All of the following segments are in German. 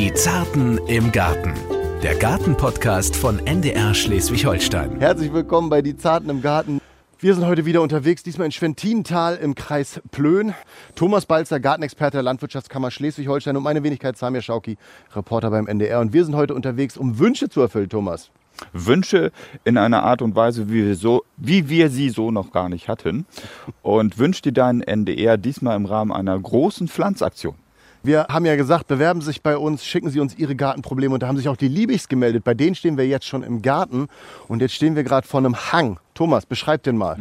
Die Zarten im Garten. Der Gartenpodcast von NDR Schleswig-Holstein. Herzlich willkommen bei Die Zarten im Garten. Wir sind heute wieder unterwegs, diesmal in Schwentintal im Kreis Plön. Thomas Balzer, Gartenexperte der Landwirtschaftskammer Schleswig-Holstein und meine Wenigkeit Samir Schauki, Reporter beim NDR. Und wir sind heute unterwegs, um Wünsche zu erfüllen, Thomas. Wünsche in einer Art und Weise, wie wir, so, wie wir sie so noch gar nicht hatten. Und wünscht dir deinen NDR diesmal im Rahmen einer großen Pflanzaktion. Wir haben ja gesagt, bewerben Sie sich bei uns, schicken Sie uns Ihre Gartenprobleme. Und da haben sich auch die Liebigs gemeldet. Bei denen stehen wir jetzt schon im Garten. Und jetzt stehen wir gerade vor einem Hang. Thomas, beschreib den mal.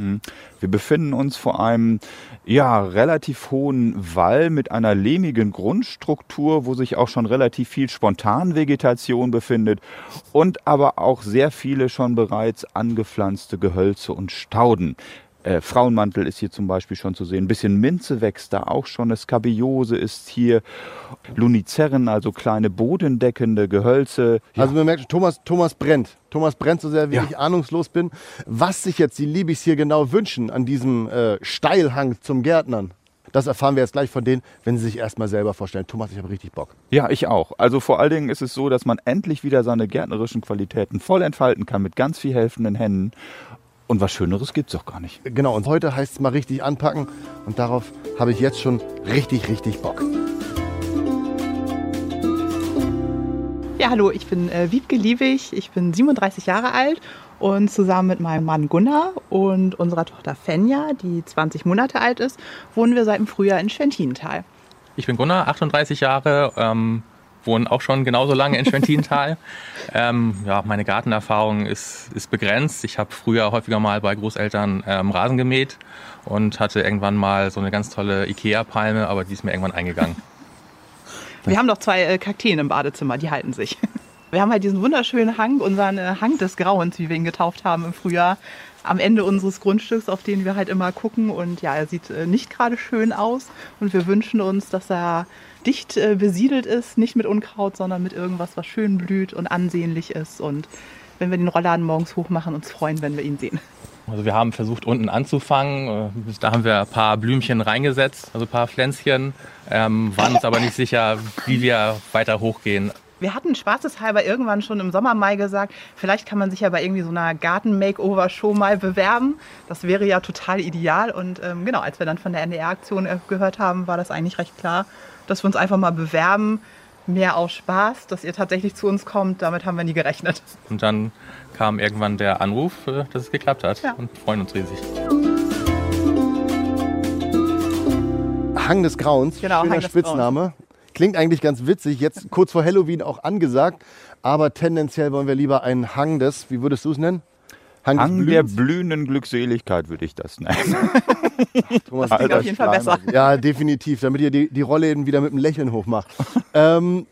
Wir befinden uns vor einem ja, relativ hohen Wall mit einer lehmigen Grundstruktur, wo sich auch schon relativ viel Spontanvegetation befindet und aber auch sehr viele schon bereits angepflanzte Gehölze und Stauden. Äh, Frauenmantel ist hier zum Beispiel schon zu sehen. Ein bisschen Minze wächst da auch schon. Skabiose ist hier. Lunizerren, also kleine bodendeckende Gehölze. Ja. Also man merkt, Thomas, Thomas brennt. Thomas brennt so sehr, wie Ja. ich ahnungslos bin. Was sich jetzt die Liebis hier genau wünschen an diesem äh, Steilhang zum Gärtnern, das erfahren wir jetzt gleich von denen, wenn sie sich erstmal selber vorstellen. Thomas, ich habe richtig Bock. Ja, ich auch. Also vor allen Dingen ist es so, dass man endlich wieder seine gärtnerischen Qualitäten voll entfalten kann mit ganz viel helfenden Händen. Und was Schöneres gibt's doch gar nicht. Genau, und heute heißt es mal richtig anpacken. Und darauf habe ich jetzt schon richtig, richtig Bock. Ja, hallo, ich bin äh, Wiebke Liebig, ich bin 37 Jahre alt und zusammen mit meinem Mann Gunnar und unserer Tochter Fenja, die 20 Monate alt ist, wohnen wir seit dem Frühjahr in Schwentintal. Ich bin Gunnar, 38 Jahre, ähm, wohne auch schon genauso lange in Schwentintal. ähm, ja, meine Gartenerfahrung ist, ist begrenzt. Ich habe früher häufiger mal bei Großeltern ähm, Rasen gemäht und hatte irgendwann mal so eine ganz tolle Ikea-Palme, aber die ist mir irgendwann eingegangen. Wir haben noch zwei äh, Kakteen im Badezimmer, die halten sich. Wir haben halt diesen wunderschönen Hang, unseren äh, Hang des Grauens, wie wir ihn getauft haben im Frühjahr, am Ende unseres Grundstücks, auf den wir halt immer gucken. Und ja, er sieht äh, nicht gerade schön aus. Und wir wünschen uns, dass er dicht äh, besiedelt ist, nicht mit Unkraut, sondern mit irgendwas, was schön blüht und ansehnlich ist. Und wenn wir den Rollladen morgens hochmachen, uns freuen, wenn wir ihn sehen. Also wir haben versucht unten anzufangen. Äh, Da haben wir ein paar Blümchen reingesetzt, also ein paar Pflänzchen, ähm, waren uns aber nicht sicher, wie wir weiter hochgehen. Wir hatten spaßeshalber irgendwann schon im Sommer, Mai gesagt, vielleicht kann man sich ja bei irgendwie so einer Garten-Makeover-Show mal bewerben. Das wäre ja total ideal. Und ähm, genau, als wir dann von der NDR-Aktion äh, gehört haben, war das eigentlich recht klar, dass wir uns einfach mal bewerben. Mehr aus Spaß, dass ihr tatsächlich zu uns kommt. Damit haben wir nie gerechnet. Und dann kam irgendwann der Anruf, äh, dass es geklappt hat Ja. und freuen uns riesig. Hang des Grauens, Genau, schöner Spitzname. Klingt eigentlich ganz witzig, jetzt kurz vor Halloween auch angesagt. Aber tendenziell wollen wir lieber einen Hang des, wie würdest du es nennen? Des Hang der blühenden Glückseligkeit würde ich das nennen. Thomas, klingt Alter auf jeden Fall besser. Ja, definitiv, damit ihr die, die Rolle eben wieder mit einem Lächeln hochmacht. ähm,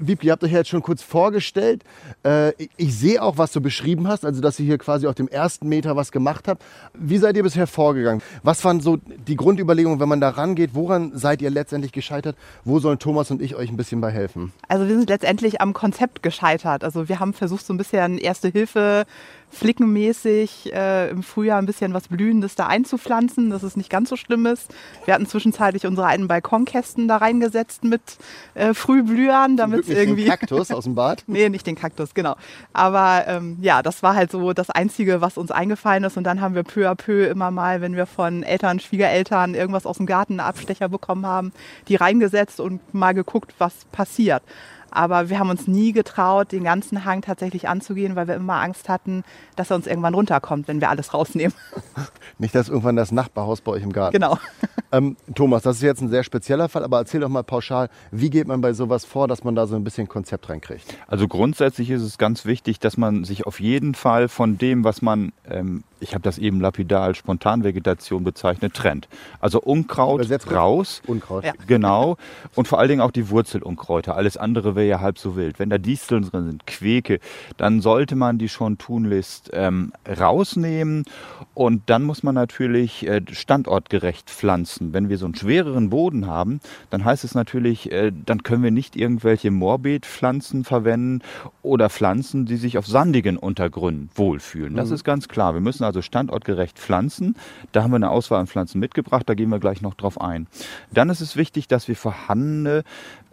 Wiebke, ihr habt euch ja jetzt schon kurz vorgestellt. Äh, ich, ich sehe auch, was du beschrieben hast, also dass ihr hier quasi auf dem ersten Meter was gemacht habt. Wie seid ihr bisher vorgegangen? Was waren so die Grundüberlegungen, wenn man da rangeht? Woran seid ihr letztendlich gescheitert? Wo sollen Thomas und ich euch ein bisschen bei helfen? Also wir sind letztendlich am Konzept gescheitert. Also wir haben versucht, so ein bisschen Erste Hilfe flickenmäßig äh, im Frühjahr ein bisschen was Blühendes da einzupflanzen, dass es nicht ganz so schlimm ist. Wir hatten zwischenzeitlich unsere alten Balkonkästen da reingesetzt mit äh, Frühblühern, damit es Wirklich den irgendwie... Kaktus aus dem Bad? Nee, nicht den Kaktus, genau. Aber ähm, ja, das war halt so das Einzige, was uns eingefallen ist. Und dann haben wir peu à peu immer mal, wenn wir von Eltern, Schwiegereltern irgendwas aus dem Garten, einen Abstecher bekommen haben, die reingesetzt und mal geguckt, was passiert. Aber wir haben uns nie getraut, den ganzen Hang tatsächlich anzugehen, weil wir immer Angst hatten, dass er uns irgendwann runterkommt, wenn wir alles rausnehmen. Nicht, dass irgendwann das Nachbarhaus bei euch im Garten. genau. Ähm, Thomas, das ist jetzt ein sehr spezieller Fall, aber erzähl doch mal pauschal, wie geht man bei sowas vor, dass man da so ein bisschen Konzept reinkriegt? Also grundsätzlich ist es ganz wichtig, dass man sich auf jeden Fall von dem, was man, ähm, ich habe das eben lapidar als Spontanvegetation bezeichnet, trennt. Also Unkraut Übersetzt raus. Unkraut. Ja. Genau. Und vor allen Dingen auch die Wurzelunkräuter. Alles andere wäre ja halb so wild. Wenn da Disteln drin sind, Queke, dann sollte man die schon tunlichst ähm, rausnehmen. Und dann muss man natürlich äh, standortgerecht pflanzen. wenn wir so einen schwereren Boden haben, dann heißt es natürlich, äh, dann können wir nicht irgendwelche Morbidpflanzen verwenden oder Pflanzen, die sich auf sandigen Untergründen wohlfühlen. Das ist ganz klar. Wir müssen also standortgerecht pflanzen. Da haben wir eine Auswahl an Pflanzen mitgebracht, da gehen wir gleich noch drauf ein. Dann ist es wichtig, dass wir vorhandene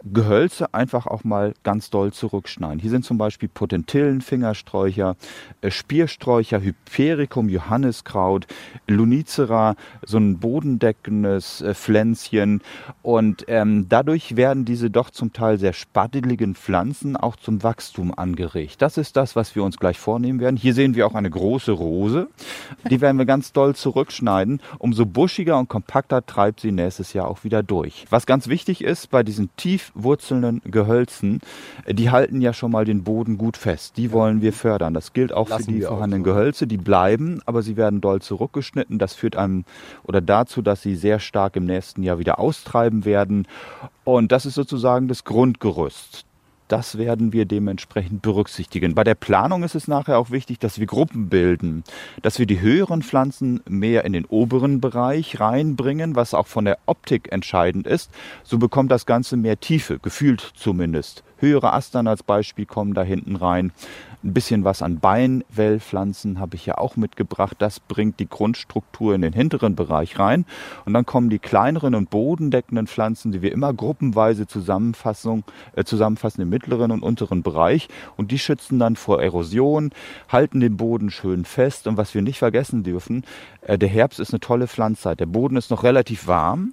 Gehölze einfach auch mal ganz doll zurückschneiden. Hier sind zum Beispiel Potentillen, Fingersträucher, äh, Spiersträucher, Hypericum, Johanniskraut, Lunicera, so ein bodendeckendes äh, Pflänzchen. Und ähm, dadurch werden diese doch zum Teil sehr spatteligen Pflanzen auch zum Wachstum angeregt. Das ist das, was wir uns gleich vornehmen werden. Hier sehen wir auch eine große Rose. Die werden wir ganz doll zurückschneiden. Umso buschiger und kompakter treibt sie nächstes Jahr auch wieder durch. Was ganz wichtig ist bei diesen tief wurzelnden Gehölzen, äh, die halten ja schon mal den Boden gut fest. Die wollen wir fördern. Das gilt auch Lassen für die auch vorhandenen so. Gehölze. Die bleiben, aber sie werden doll zurückgeschnitten. Das führt einem oder dazu, dass sie sehr stark im nächsten Jahr wieder austreiben werden. Und das ist sozusagen das Grundgerüst. Das werden wir dementsprechend berücksichtigen. Bei der Planung ist es nachher auch wichtig, dass wir Gruppen bilden, dass wir die höheren Pflanzen mehr in den oberen Bereich reinbringen, was auch von der Optik entscheidend ist. So bekommt das Ganze mehr Tiefe, gefühlt zumindest. Höhere Astern als Beispiel kommen da hinten rein. Ein bisschen was an Beinwellpflanzen habe ich ja auch mitgebracht. Das bringt die Grundstruktur in den hinteren Bereich rein. Und dann kommen die kleineren und bodendeckenden Pflanzen, die wir immer gruppenweise Zusammenfassung, äh, zusammenfassen im mittleren und unteren Bereich. Und die schützen dann vor Erosion, halten den Boden schön fest. Und was wir nicht vergessen dürfen, äh, der Herbst ist eine tolle Pflanzzeit. Der Boden ist noch relativ warm.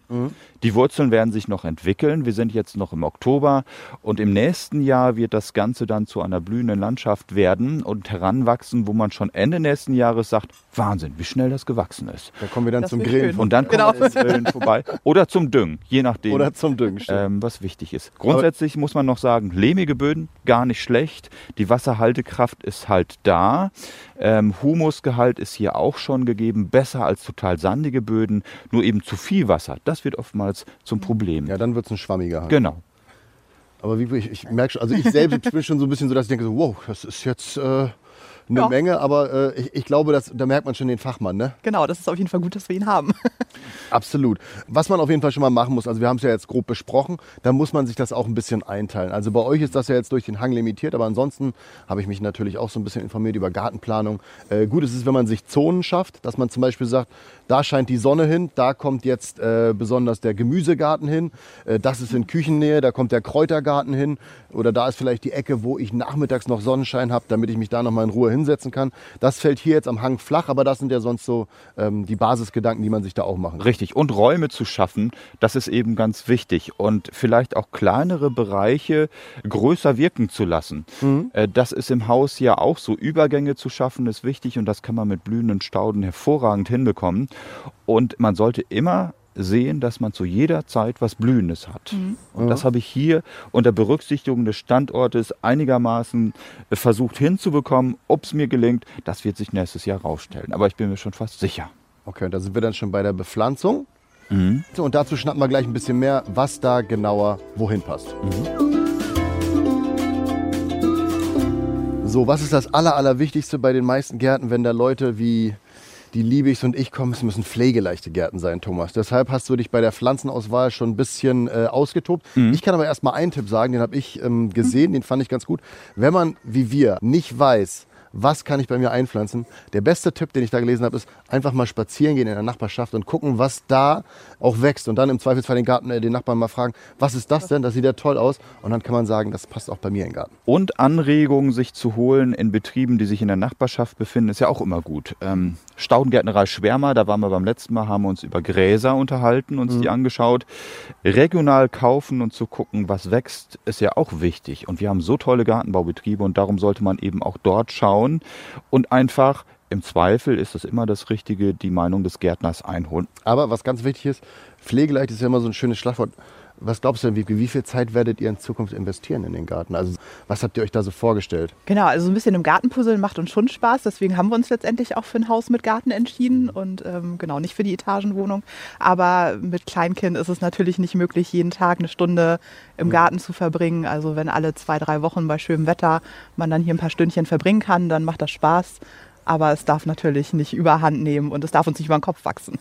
Die Wurzeln werden sich noch entwickeln. Wir sind jetzt noch im Oktober und im nächsten Jahr wird das Ganze dann zu einer blühenden Landschaft werden und heranwachsen, wo man schon Ende nächsten Jahres sagt, Wahnsinn, wie schnell das gewachsen ist. Da kommen wir dann Das zum Grillen. schön. Und dann kommt Genau. das Grillen vorbei. Oder zum Düngen, je nachdem. Oder zum Düngen. stimmt. ähm, was wichtig ist. Grundsätzlich muss man noch sagen, lehmige Böden gar nicht schlecht. Die Wasserhaltekraft ist halt da. Ähm, Humusgehalt ist hier auch schon gegeben, besser als total sandige Böden. Nur eben zu viel Wasser, das wird oftmals zum Problem. Ja, dann wird es ein schwammiger Hang. Genau. Aber wie, ich, ich merke schon, also ich selbst bin schon so ein bisschen so, dass ich denke, so, wow, das ist jetzt äh, eine Ja. Menge, aber äh, ich, ich glaube, dass, da merkt man schon den Fachmann, ne? Genau, das ist auf jeden Fall gut, dass wir ihn haben. Absolut. Was man auf jeden Fall schon mal machen muss, also wir haben es ja jetzt grob besprochen, da muss man sich das auch ein bisschen einteilen. Also bei euch ist das ja jetzt durch den Hang limitiert, aber ansonsten habe ich mich natürlich auch so ein bisschen informiert über Gartenplanung. Äh, gut ist es, wenn man sich Zonen schafft, dass man zum Beispiel sagt, da scheint die Sonne hin, da kommt jetzt äh, besonders der Gemüsegarten hin, äh, das ist in Küchennähe, da kommt der Kräutergarten hin oder da ist vielleicht die Ecke, wo ich nachmittags noch Sonnenschein habe, damit ich mich da noch mal in Ruhe hinsetzen kann. Das fällt hier jetzt am Hang flach, aber das sind ja sonst so ähm, die Basisgedanken, die man sich da auch machen kann. Richtig. Und Räume zu schaffen, das ist eben ganz wichtig. Und vielleicht auch kleinere Bereiche größer wirken zu lassen. Äh, Das ist im Haus ja auch so. Übergänge zu schaffen ist wichtig und das kann man mit blühenden Stauden hervorragend hinbekommen. Und man sollte immer sehen, dass man zu jeder Zeit was Blühendes hat. Und das habe ich hier unter Berücksichtigung des Standortes einigermaßen äh, versucht hinzubekommen. Ob es mir gelingt, das wird sich nächstes Jahr rausstellen. Aber ich bin mir schon fast sicher. Okay, da sind wir dann schon bei der Bepflanzung. So, Und dazu schnappen wir gleich ein bisschen mehr, was da genauer wohin passt. So, was ist das Aller, Allerwichtigste bei den meisten Gärten, wenn da Leute wie die Liebigs und ich kommen? Es müssen pflegeleichte Gärten sein, Thomas. Deshalb hast du dich bei der Pflanzenauswahl schon ein bisschen äh, ausgetobt. Ich kann aber erst mal einen Tipp sagen, den habe ich ähm, gesehen, den fand ich ganz gut. Wenn man, wie wir, nicht weiß, was kann ich bei mir einpflanzen? Der beste Tipp, den ich da gelesen habe, ist einfach mal spazieren gehen in der Nachbarschaft und gucken, was da auch wächst. Und dann im Zweifelsfall den Garten, äh, den Nachbarn mal fragen, was ist das denn? Das sieht ja toll aus. Und dann kann man sagen, das passt auch bei mir in den Garten. Und Anregungen sich zu holen in Betrieben, die sich in der Nachbarschaft befinden, ist ja auch immer gut. Ähm, Staudengärtnerei Schwärmer, da waren wir beim letzten Mal, haben wir uns über Gräser unterhalten, uns die angeschaut. Regional kaufen und zu gucken, was wächst, ist ja auch wichtig. Und wir haben so tolle Gartenbaubetriebe und darum sollte man eben auch dort schauen und einfach im Zweifel ist es immer das Richtige, die Meinung des Gärtners einholen. Aber was ganz wichtig ist, pflegeleicht ist ja immer so ein schönes Schlagwort. Was glaubst du denn, wie, wie viel Zeit werdet ihr in Zukunft investieren in den Garten? Also was habt ihr euch da so vorgestellt? Genau, also so ein bisschen im Gartenpuzzeln macht uns schon Spaß. Deswegen haben wir uns letztendlich auch für ein Haus mit Garten entschieden und ähm, genau nicht für die Etagenwohnung. Aber mit Kleinkind ist es natürlich nicht möglich, jeden Tag eine Stunde im Garten zu verbringen. Also wenn alle zwei, drei Wochen bei schönem Wetter man dann hier ein paar Stündchen verbringen kann, dann macht das Spaß. Aber es darf natürlich nicht überhand nehmen und es darf uns nicht über den Kopf wachsen.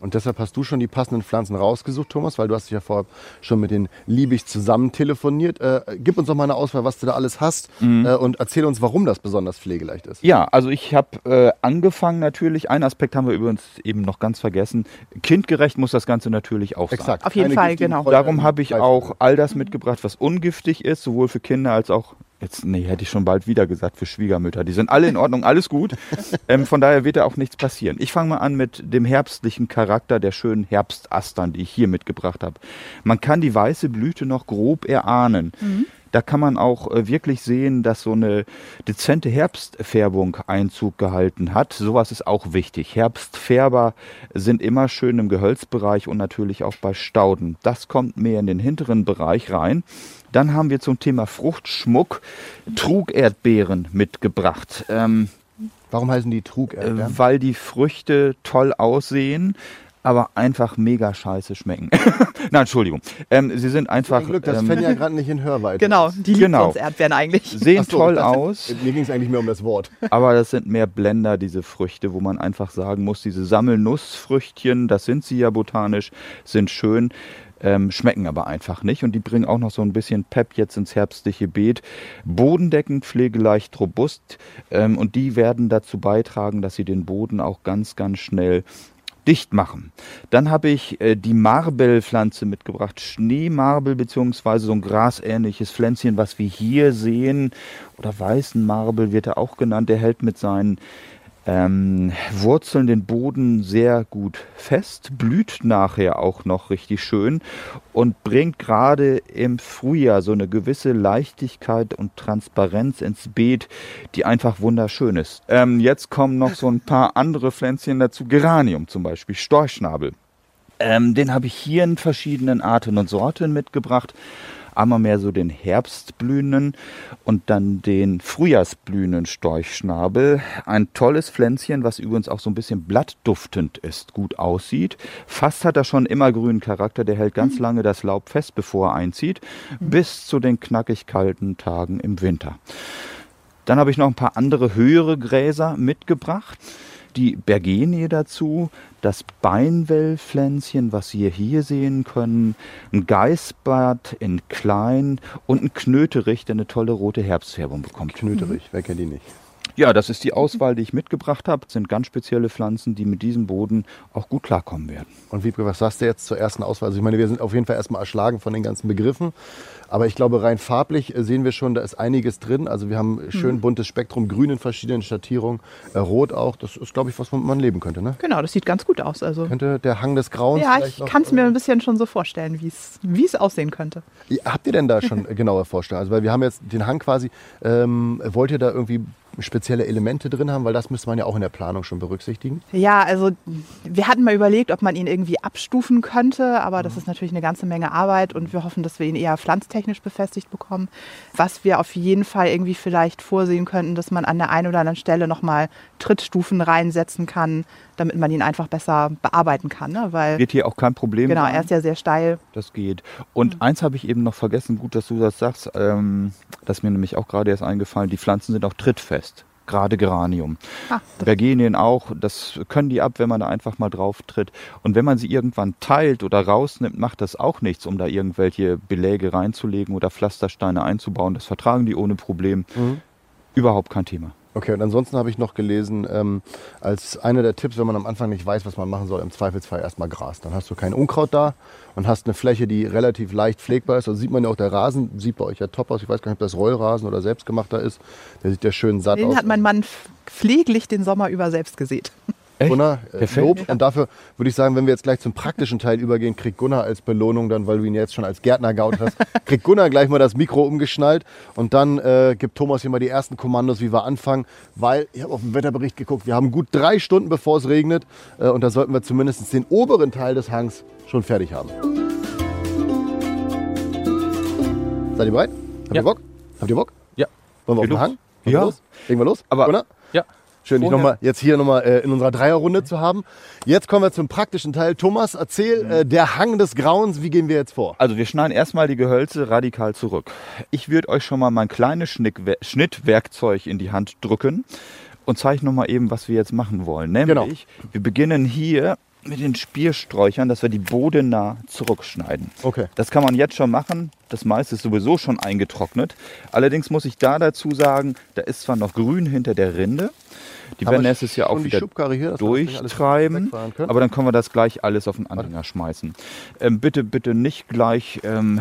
Und deshalb hast du schon die passenden Pflanzen rausgesucht, Thomas, weil du hast dich ja vorher schon mit den Liebig zusammen telefoniert. Äh, gib uns doch mal eine Auswahl, was du da alles hast äh, und erzähl uns, warum das besonders pflegeleicht ist. Ja, also ich habe äh, angefangen natürlich. Einen Aspekt haben wir übrigens eben noch ganz vergessen. Kindgerecht muss das Ganze natürlich auch sein. Exakt. Auf jeden Keine Fall, genau. Darum habe ich auch all das mitgebracht, was ungiftig ist, sowohl für Kinder als auch, jetzt, nee, hätte ich schon bald wieder gesagt, für Schwiegermütter. Die sind alle in Ordnung, alles gut. Ähm, von daher wird da auch nichts passieren. Ich fange mal an mit dem herbstlichen Charakter der schönen Herbstastern, die ich hier mitgebracht habe. Man kann die weiße Blüte noch grob erahnen. Da kann man auch äh, wirklich sehen, dass so eine dezente Herbstfärbung Einzug gehalten hat. Sowas ist auch wichtig. Herbstfärber sind immer schön im Gehölzbereich und natürlich auch bei Stauden. Das kommt mehr in den hinteren Bereich rein. Dann haben wir zum Thema Fruchtschmuck Trugerdbeeren mitgebracht. Ähm, Warum heißen die äh, Trugerdbeeren? weil die Früchte toll aussehen, aber einfach mega scheiße schmecken. Nein, Entschuldigung. Ähm, sie sind einfach Ein Glück, dass ähm, Sven ja gerade nicht in Hörweite Genau, die lieben Genau. uns Erdbeeren eigentlich. sehen so, toll das- aus. Mir ging es eigentlich mehr um das Wort. Aber das sind mehr Blender, diese Früchte, wo man einfach sagen muss, diese Sammelnussfrüchtchen, das sind sie ja botanisch, sind schön, ähm, schmecken aber einfach nicht. Und die bringen auch noch so ein bisschen Pep jetzt ins herbstliche Beet. Bodendeckend, pflegeleicht, robust. Ähm, und die werden dazu beitragen, dass sie den Boden auch ganz, ganz schnell dicht machen. Dann habe ich äh, die Marbelpflanze mitgebracht, Schneemarbel beziehungsweise so ein grasähnliches Pflänzchen, was wir hier sehen, oder weißen Marbel wird er auch genannt. Der hält mit seinen ähm, Wurzeln den Boden sehr gut fest, blüht nachher auch noch richtig schön und bringt gerade im Frühjahr so eine gewisse Leichtigkeit und Transparenz ins Beet, die einfach wunderschön ist. Ähm, jetzt kommen noch so ein paar andere Pflänzchen dazu, Geranium zum Beispiel, Storchschnabel. Ähm, den habe ich hier in verschiedenen Arten und Sorten mitgebracht. Einmal mehr so den Herbstblühenden und dann den Frühjahrsblühenden Storchschnabel. Ein tolles Pflänzchen, was übrigens auch so ein bisschen blattduftend ist, gut aussieht. Fast hat er schon immer grünen Charakter, der hält ganz lange das Laub fest, bevor er einzieht, bis zu den knackig kalten Tagen im Winter. Dann habe ich noch ein paar andere höhere Gräser mitgebracht. Die Bergenie dazu, das Beinwellpflänzchen, was Sie hier sehen können, ein Geißbart in klein und ein Knöterich, der eine tolle rote Herbstfärbung bekommt. Knöterich, wer kennt die nicht? Ja, das ist die Auswahl, die ich mitgebracht habe. Das sind ganz spezielle Pflanzen, die mit diesem Boden auch gut klarkommen werden. Und Wiebke, was sagst du jetzt zur ersten Auswahl? Also ich meine, wir sind auf jeden Fall erstmal erschlagen von den ganzen Begriffen. Aber ich glaube, rein farblich äh, sehen wir schon, da ist einiges drin. Also wir haben schön buntes Spektrum, grün in verschiedenen Schattierungen, äh, rot auch. Das ist, glaube ich, was man leben könnte. Ne? Genau, das sieht ganz gut aus. Also. Könnte der Hang des Grauens Ja, ich kann es mir ein bisschen schon so vorstellen, wie es aussehen könnte. Habt ihr denn da schon genauer Vorstellungen? Also weil wir haben jetzt den Hang quasi, ähm, wollt ihr da irgendwie spezielle Elemente drin haben? Weil das müsste man ja auch in der Planung schon berücksichtigen. Ja, also wir hatten mal überlegt, ob man ihn irgendwie abstufen könnte, aber das ist natürlich eine ganze Menge Arbeit und wir hoffen, dass wir ihn eher pflanztechnisch befestigt bekommen. Was wir auf jeden Fall irgendwie vielleicht vorsehen könnten, dass man an der einen oder anderen Stelle nochmal Trittstufen reinsetzen kann, damit man ihn einfach besser bearbeiten kann. Ne? Weil, Wird hier auch kein Problem genau, sein. er ist ja sehr steil. Das geht. Und eins habe ich eben noch vergessen, gut, dass du das sagst. Ähm, das ist mir nämlich auch gerade erst eingefallen. Die Pflanzen sind auch trittfest. Gerade Geranium. Ah, Bergenien auch. Das können die ab, wenn man da einfach mal drauf tritt. Und wenn man sie irgendwann teilt oder rausnimmt, macht das auch nichts, um da irgendwelche Beläge reinzulegen oder Pflastersteine einzubauen. Das vertragen die ohne Problem. Überhaupt kein Thema. Okay, und ansonsten habe ich noch gelesen, ähm, als einer der Tipps, wenn man am Anfang nicht weiß, was man machen soll, im Zweifelsfall erstmal Gras. Dann hast du kein Unkraut da und hast eine Fläche, die relativ leicht pflegbar ist. Also sieht man ja auch, der Rasen sieht bei euch ja top aus. Ich weiß gar nicht, ob das Rollrasen oder selbstgemachter ist. Der sieht ja schön satt Den aus. hat mein Mann pfleglich den Sommer über selbst gesät. Gunnar, äh. Lob. Und dafür würde ich sagen, wenn wir jetzt gleich zum praktischen Teil übergehen, kriegt Gunnar als Belohnung dann, weil du ihn jetzt schon als Gärtner gaut hast, kriegt Gunnar gleich mal das Mikro umgeschnallt und dann äh, gibt Thomas hier mal die ersten Kommandos, wie wir anfangen, weil ich habe auf den Wetterbericht geguckt, wir haben gut drei Stunden, bevor es regnet äh, und da sollten wir zumindest den oberen Teil des Hangs schon fertig haben. Seid ihr bereit? Habt Ja. ihr Bock? Habt ihr Bock? Ja. Wollen wir auf den los. Hang? Wollen Ja. los? Legen wir los? Aber- Gunnar? Ja. Schön, dich Vorher- noch mal, jetzt hier nochmal äh, in unserer Dreierrunde zu haben. Jetzt kommen wir zum praktischen Teil. Thomas, erzähl, äh, der Hang des Grauens, wie gehen wir jetzt vor? Also wir schneiden erstmal die Gehölze radikal zurück. Ich würde euch schon mal mein kleines Schnickwe- Schnittwerkzeug in die Hand drücken und zeige nochmal eben, was wir jetzt machen wollen. Nämlich, Genau. wir beginnen hier mit den Spiersträuchern, dass wir die bodennah zurückschneiden. Okay. Das kann man jetzt schon machen. Das meiste ist sowieso schon eingetrocknet. Allerdings muss ich da dazu sagen, da ist zwar noch grün hinter der Rinde. Die Haben werden nächstes Jahr auch die wieder hier, das durchtreiben. Aber dann können wir das gleich alles auf den Anhänger schmeißen. Ähm, bitte, bitte nicht gleich ähm,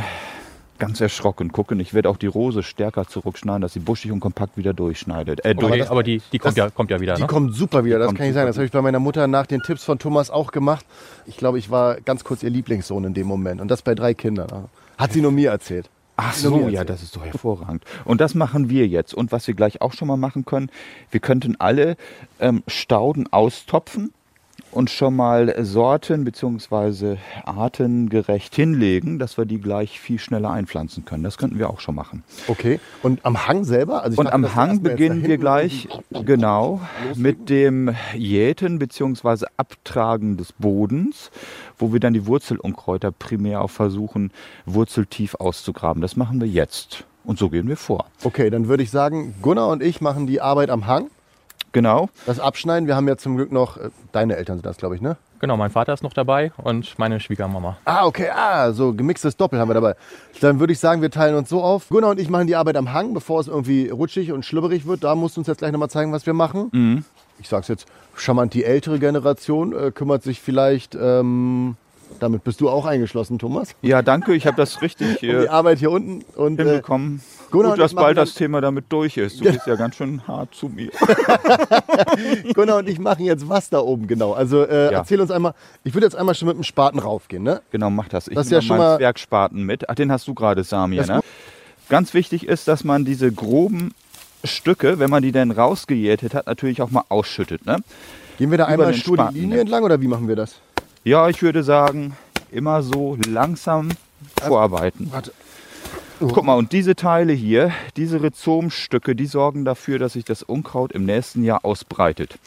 ganz erschrocken gucken. Ich werde auch die Rose stärker zurückschneiden, dass sie buschig und kompakt wieder durchschneidet. Äh, durch. Okay, aber die, die kommt, ja, kommt ja wieder. Die Ne? kommt super wieder, das kommt kann ich sagen. Das habe ich bei meiner Mutter nach den Tipps von Thomas auch gemacht. Ich glaube, ich war ganz kurz ihr Lieblingssohn in dem Moment. Und das bei drei Kindern. Hat sie nur mir erzählt. Ach so, ja, das ist doch hervorragend. Und das machen wir jetzt. Und was wir gleich auch schon mal machen können, wir könnten alle ähm, Stauden austopfen und schon mal Sorten bzw. artengerecht hinlegen, dass wir die gleich viel schneller einpflanzen können. Das könnten wir auch schon machen. Okay. Und am Hang selber? Also Und dachte, am Hang beginnen wir gleich genau mit dem Jäten bzw. Abtragen des Bodens, wo wir dann die Wurzelunkräuter primär auch versuchen, wurzeltief auszugraben. Das machen wir jetzt. Und so gehen wir vor. Okay, dann würde ich sagen, Gunnar und ich machen die Arbeit am Hang. Genau. Das Abschneiden. Wir haben ja zum Glück noch, äh, deine Eltern sind das, glaube ich, ne? Genau, mein Vater ist noch dabei und meine Schwiegermama. Ah, okay, ah, so gemixtes Doppel haben wir dabei. Dann würde ich sagen, wir teilen uns so auf. Gunnar und ich machen die Arbeit am Hang, bevor es irgendwie rutschig und schlüpperig wird. Da musst du uns jetzt gleich nochmal zeigen, was wir machen. Mhm. Ich sag's jetzt, charmant, die ältere Generation äh, kümmert sich vielleicht, ähm, damit bist du auch eingeschlossen, Thomas, Ja, danke. Ich habe das richtig um die äh, Arbeit hier unten. Und äh, hinbekommen. Gunnar Gut, dass bald das Thema damit durch ist. Du bist ja ganz schön hart zu mir. Gunnar und ich machen jetzt was da oben genau. Also äh, Ja. erzähl uns einmal, ich würde jetzt einmal schon mit dem Spaten raufgehen, ne? Genau, mach das. Ich Das nehme ja schon mal- Zwergspaten mit. Ach, den hast du gerade, Samir. Ne? Ganz wichtig ist, dass man diese groben Stücke, wenn man die dann rausgejätet hat, natürlich auch mal ausschüttet. Ne? Gehen wir da Über einmal stur die Linie ne? entlang oder wie machen wir das? Ja, ich würde sagen, immer so langsam vorarbeiten. Warte. Guck mal, und diese Teile hier, diese Rhizomstücke, die sorgen dafür, dass sich das Unkraut im nächsten Jahr ausbreitet.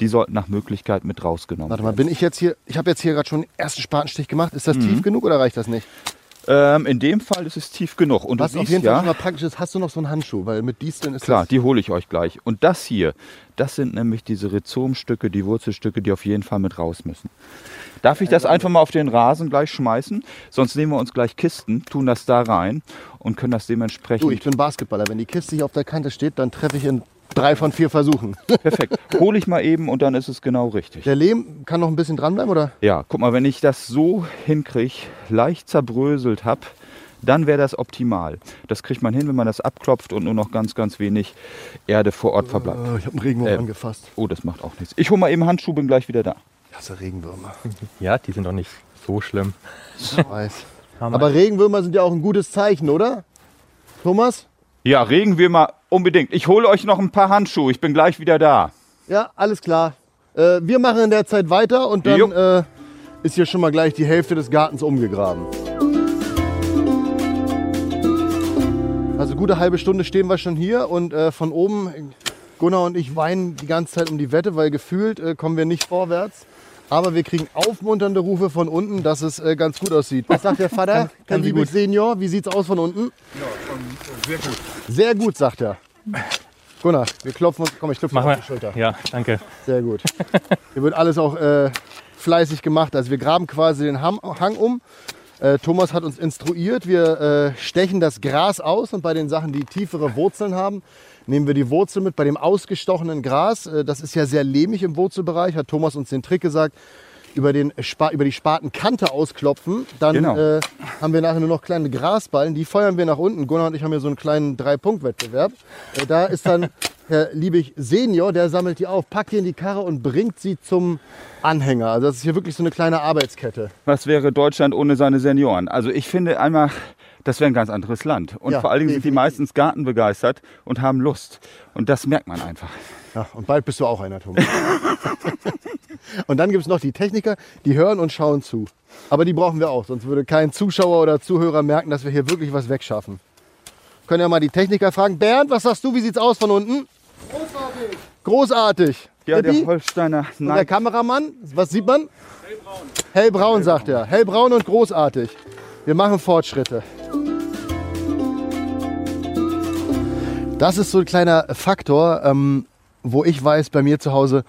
Die sollten nach Möglichkeit mit rausgenommen Warte mal, werden. bin ich jetzt hier, ich habe jetzt hier gerade schon den ersten Spatenstich gemacht. Ist das Mhm. tief genug oder reicht das nicht? Ähm, in dem Fall ist es tief genug. Und Was du auf siehst jeden Fall ja, schon mal praktisch ist, hast du noch so einen Handschuh, weil mit Disteln ist Klar, die hole ich euch gleich. Und das hier, das sind nämlich diese Rhizomstücke, die Wurzelstücke, die auf jeden Fall mit raus müssen. Darf ich das einfach mal auf den Rasen gleich schmeißen? Sonst nehmen wir uns gleich Kisten, tun das da rein und können das dementsprechend. Du, ich bin Basketballer. Wenn die Kiste hier auf der Kante steht, dann treffe ich in drei von vier Versuchen. Perfekt. Hole ich mal eben und dann ist es genau richtig. Der Lehm kann noch ein bisschen dranbleiben, oder? Ja, guck mal, wenn ich das so hinkriege, leicht zerbröselt habe, dann wäre das optimal. Das kriegt man hin, wenn man das abklopft und nur noch ganz, ganz wenig Erde vor Ort verbleibt. Oh, ich habe einen Regenwurm Äh. angefasst. Oh, das macht auch nichts. Ich hole mal eben Handschuhe, bin gleich wieder da. Ich hasse Regenwürmer. Ja, die sind doch nicht so schlimm. Ich weiß. Aber Regenwürmer sind ja auch ein gutes Zeichen, oder? Thomas? Ja, regen wir mal unbedingt. Ich hole euch noch ein paar Handschuhe. Ich bin gleich wieder da. Ja, alles klar. Äh, wir machen in der Zeit weiter und dann äh, ist hier schon mal gleich die Hälfte des Gartens umgegraben. Also gute halbe Stunde stehen wir schon hier und äh, von oben, Gunnar und ich weinen die ganze Zeit um die Wette, weil gefühlt äh, kommen wir nicht vorwärts. Aber wir kriegen aufmunternde Rufe von unten, dass es äh, ganz gut aussieht. Was sagt der Vater, der sie liebe gut. Senior? Wie sieht's aus von unten? Sehr gut. Sehr gut, sagt er. Gunnar, wir klopfen uns. Komm, ich klopfe Machen auf die. Schulter. Ja, danke. Sehr gut. Hier wird alles auch äh, fleißig gemacht. Also wir graben quasi den Ham Hang um. Äh, Thomas hat uns instruiert. Wir äh, stechen das Gras aus und bei den Sachen, die tiefere Wurzeln haben, nehmen wir die Wurzel mit. Bei dem ausgestochenen Gras, äh, das ist ja sehr lehmig im Wurzelbereich, hat Thomas uns den Trick gesagt. Über, den über die Spatenkante ausklopfen, dann Genau. äh, haben wir nachher nur noch kleine Grasballen, die feuern wir nach unten. Gunnar und ich haben hier so einen kleinen Drei-Punkt-Wettbewerb. Äh, da ist dann Herr Liebig Senior, der sammelt die auf, packt die in die Karre und bringt sie zum Anhänger. Also das ist hier wirklich so eine kleine Arbeitskette. Was wäre Deutschland ohne seine Senioren? Also ich finde einmal, das wäre ein ganz anderes Land. Und Ja, vor allen Dingen sind die meistens gartenbegeistert und haben Lust. Und das merkt man einfach. Ja, und bald bist du auch einer, Thomas. und dann gibt es noch die Techniker, die hören und schauen zu. Aber die brauchen wir auch, sonst würde kein Zuschauer oder Zuhörer merken, dass wir hier wirklich was wegschaffen. Können ja mal die Techniker fragen. Bernd, was sagst du, wie sieht's aus von unten? Großartig. Großartig. Ja, Dippi? der Holsteiner. Und der Nein, Kameramann, was sieht man? Hellbraun. Hellbraun, sagt er. Hellbraun und großartig. Wir machen Fortschritte. Das ist so ein kleiner Faktor. Ähm, wo ich weiß, bei mir zu Hause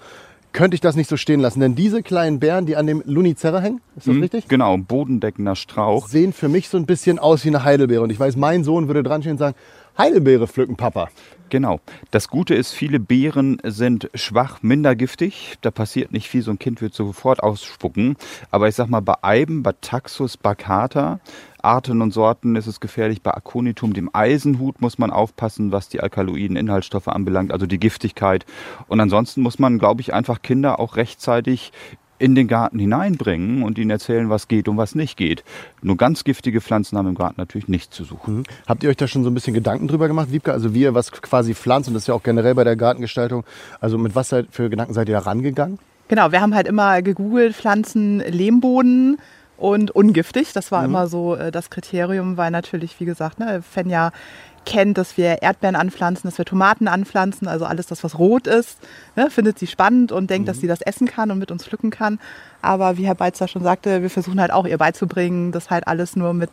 könnte ich das nicht so stehen lassen. Denn diese kleinen Beeren, die an dem Lunizera hängen, ist das Mhm, richtig? Genau, bodendeckender Strauch. Sehen für mich so ein bisschen aus wie eine Heidelbeere. Und ich weiß, mein Sohn würde dran stehen und sagen, Heidelbeere pflücken, Papa. Genau. Das Gute ist, viele Beeren sind schwach, minder giftig. Da passiert nicht viel, so ein Kind wird sofort ausspucken. Aber ich sag mal, bei Eiben, bei Taxus baccata, Arten und Sorten ist es gefährlich. Bei Aconitum, dem Eisenhut, muss man aufpassen, was die alkaloiden Inhaltsstoffe anbelangt, also die Giftigkeit. Und ansonsten muss man, glaube ich, einfach Kinder auch rechtzeitig in den Garten hineinbringen und ihnen erzählen, was geht und was nicht geht. Nur ganz giftige Pflanzen haben im Garten natürlich nichts zu suchen. Habt ihr euch da schon so ein bisschen Gedanken drüber gemacht, Wiebke? Also wie ihr was quasi pflanzt und das ist ja auch generell bei der Gartengestaltung. Also mit was seid, für Gedanken seid ihr da rangegangen? Genau, wir haben halt immer gegoogelt, Pflanzen, Lehmboden und ungiftig. Das war immer so äh, das Kriterium, weil natürlich, wie gesagt, ne, Fenja kennt, dass wir Erdbeeren anpflanzen, dass wir Tomaten anpflanzen, also alles das, was rot ist, ne, findet sie spannend und denkt, dass sie das essen kann und mit uns pflücken kann. Aber wie Herr Beitzer schon sagte, wir versuchen halt auch ihr beizubringen, dass halt alles nur mit